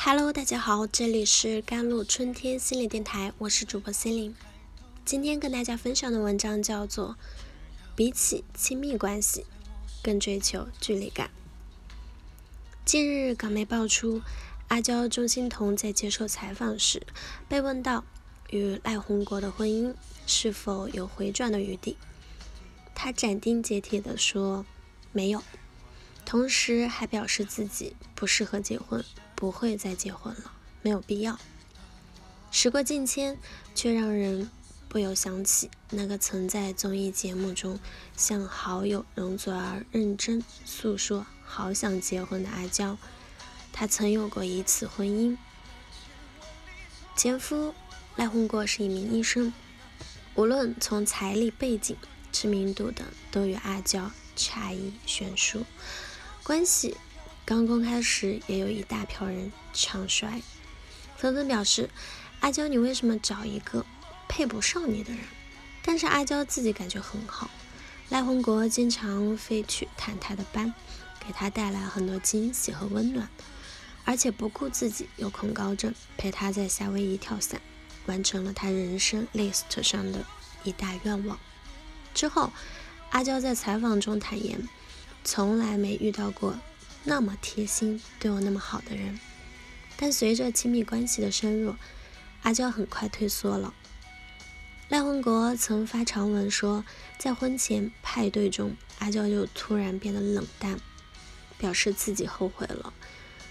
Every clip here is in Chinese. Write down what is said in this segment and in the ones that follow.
Hello，大家好，这里是甘露春天心理电台，我是主播心灵。今天跟大家分享的文章叫做《比起亲密关系，更追求距离感》。近日，港媒爆出阿娇钟欣桐在接受采访时被问到与赖宏国的婚姻是否有回转的余地，她斩钉截铁地说没有，同时还表示自己不适合结婚。不会再结婚了，没有必要。时过境迁，却让人不由想起那个曾在综艺节目中向好友容祖儿认真诉说好想结婚的阿娇。她曾有过一次婚姻，前夫赖宏国是一名医生，无论从财力、背景、知名度等，都与阿娇差异悬殊，关系。刚公开时，也有一大票人唱衰，纷纷表示：“阿娇，你为什么找一个配不上你的人？”但是阿娇自己感觉很好，赖宏国经常飞去探她的班，给她带来很多惊喜和温暖，而且不顾自己有恐高症，陪她在夏威夷跳伞，完成了她人生 list 上的一大愿望。之后，阿娇在采访中坦言，从来没遇到过。那么贴心，对我那么好的人，但随着亲密关系的深入，阿娇很快退缩了。赖宏国曾发长文说，在婚前派对中，阿娇就突然变得冷淡，表示自己后悔了。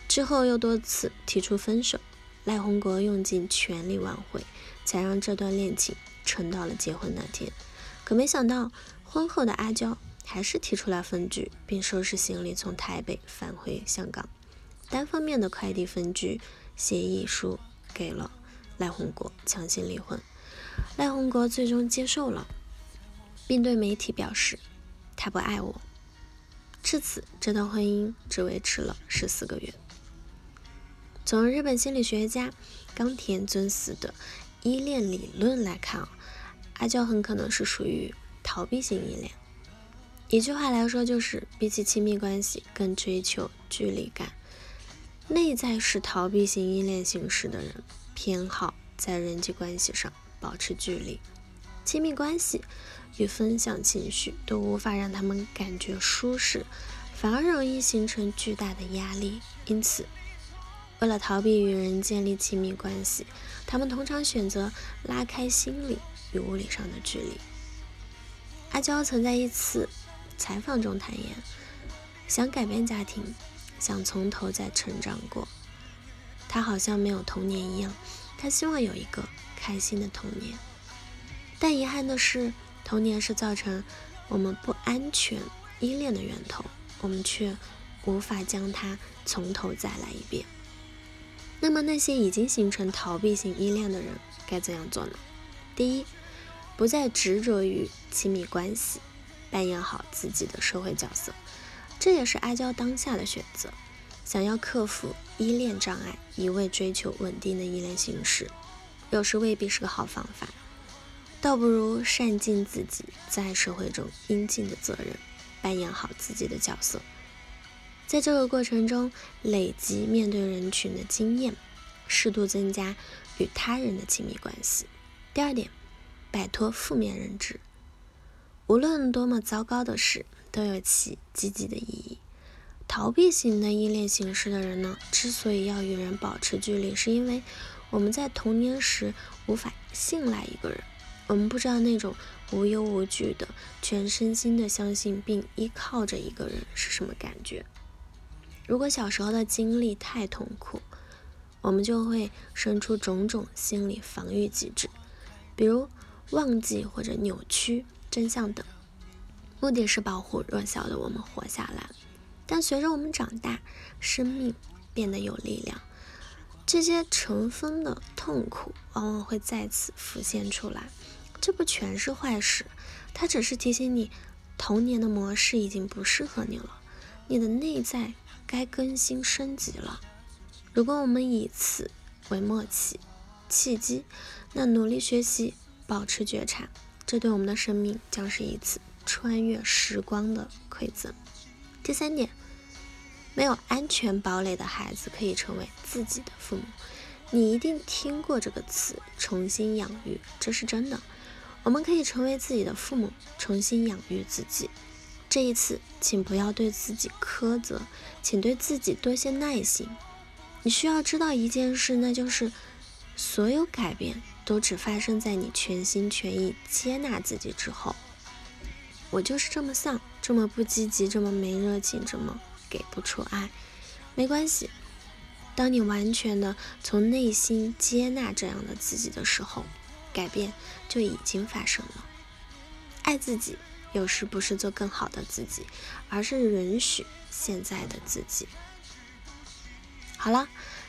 之后又多次提出分手，赖宏国用尽全力挽回，才让这段恋情撑到了结婚那天。可没想到，婚后的阿娇。还是提出来分居，并收拾行李从台北返回香港，单方面的快递分居协议书给了赖宏国，强行离婚。赖宏国最终接受了，并对媒体表示他不爱我。至此，这段婚姻只维持了十四个月。从日本心理学家冈田尊司的依恋理论来看啊，阿娇很可能是属于逃避型依恋。一句话来说，就是比起亲密关系，更追求距离感。内在是逃避型依恋形式的人，偏好在人际关系上保持距离。亲密关系与分享情绪都无法让他们感觉舒适，反而容易形成巨大的压力。因此，为了逃避与人建立亲密关系，他们通常选择拉开心理与物理上的距离。阿娇曾在一次。采访中坦言，想改变家庭，想从头再成长过。他好像没有童年一样，他希望有一个开心的童年。但遗憾的是，童年是造成我们不安全依恋的源头，我们却无法将它从头再来一遍。那么，那些已经形成逃避型依恋的人该怎样做呢？第一，不再执着于亲密关系。扮演好自己的社会角色，这也是阿娇当下的选择。想要克服依恋障碍，一味追求稳定的依恋形式，有时未必是个好方法。倒不如善尽自己在社会中应尽的责任，扮演好自己的角色。在这个过程中，累积面对人群的经验，适度增加与他人的亲密关系。第二点，摆脱负面认知。无论多么糟糕的事，都有其积极的意义。逃避型的依恋形式的人呢，之所以要与人保持距离，是因为我们在童年时无法信赖一个人，我们不知道那种无忧无惧的、全身心的相信并依靠着一个人是什么感觉。如果小时候的经历太痛苦，我们就会生出种种心理防御机制，比如忘记或者扭曲。真相等，目的是保护弱小的我们活下来。但随着我们长大，生命变得有力量，这些尘封的痛苦往往会再次浮现出来。这不全是坏事，它只是提醒你，童年的模式已经不适合你了，你的内在该更新升级了。如果我们以此为默契契机，那努力学习，保持觉察。这对我们的生命将是一次穿越时光的馈赠。第三点，没有安全堡垒的孩子可以成为自己的父母。你一定听过这个词“重新养育”，这是真的。我们可以成为自己的父母，重新养育自己。这一次，请不要对自己苛责，请对自己多些耐心。你需要知道一件事，那就是所有改变都只发生在你全心全意接纳自己之后。我就是这么丧，这么不积极，这么没热情，这么给不出爱。没关系，当你完全的从内心接纳这样的自己的时候。改变就已经发生了。爱自己，有时不是做更好的自己，而是允许现在的自己。好了，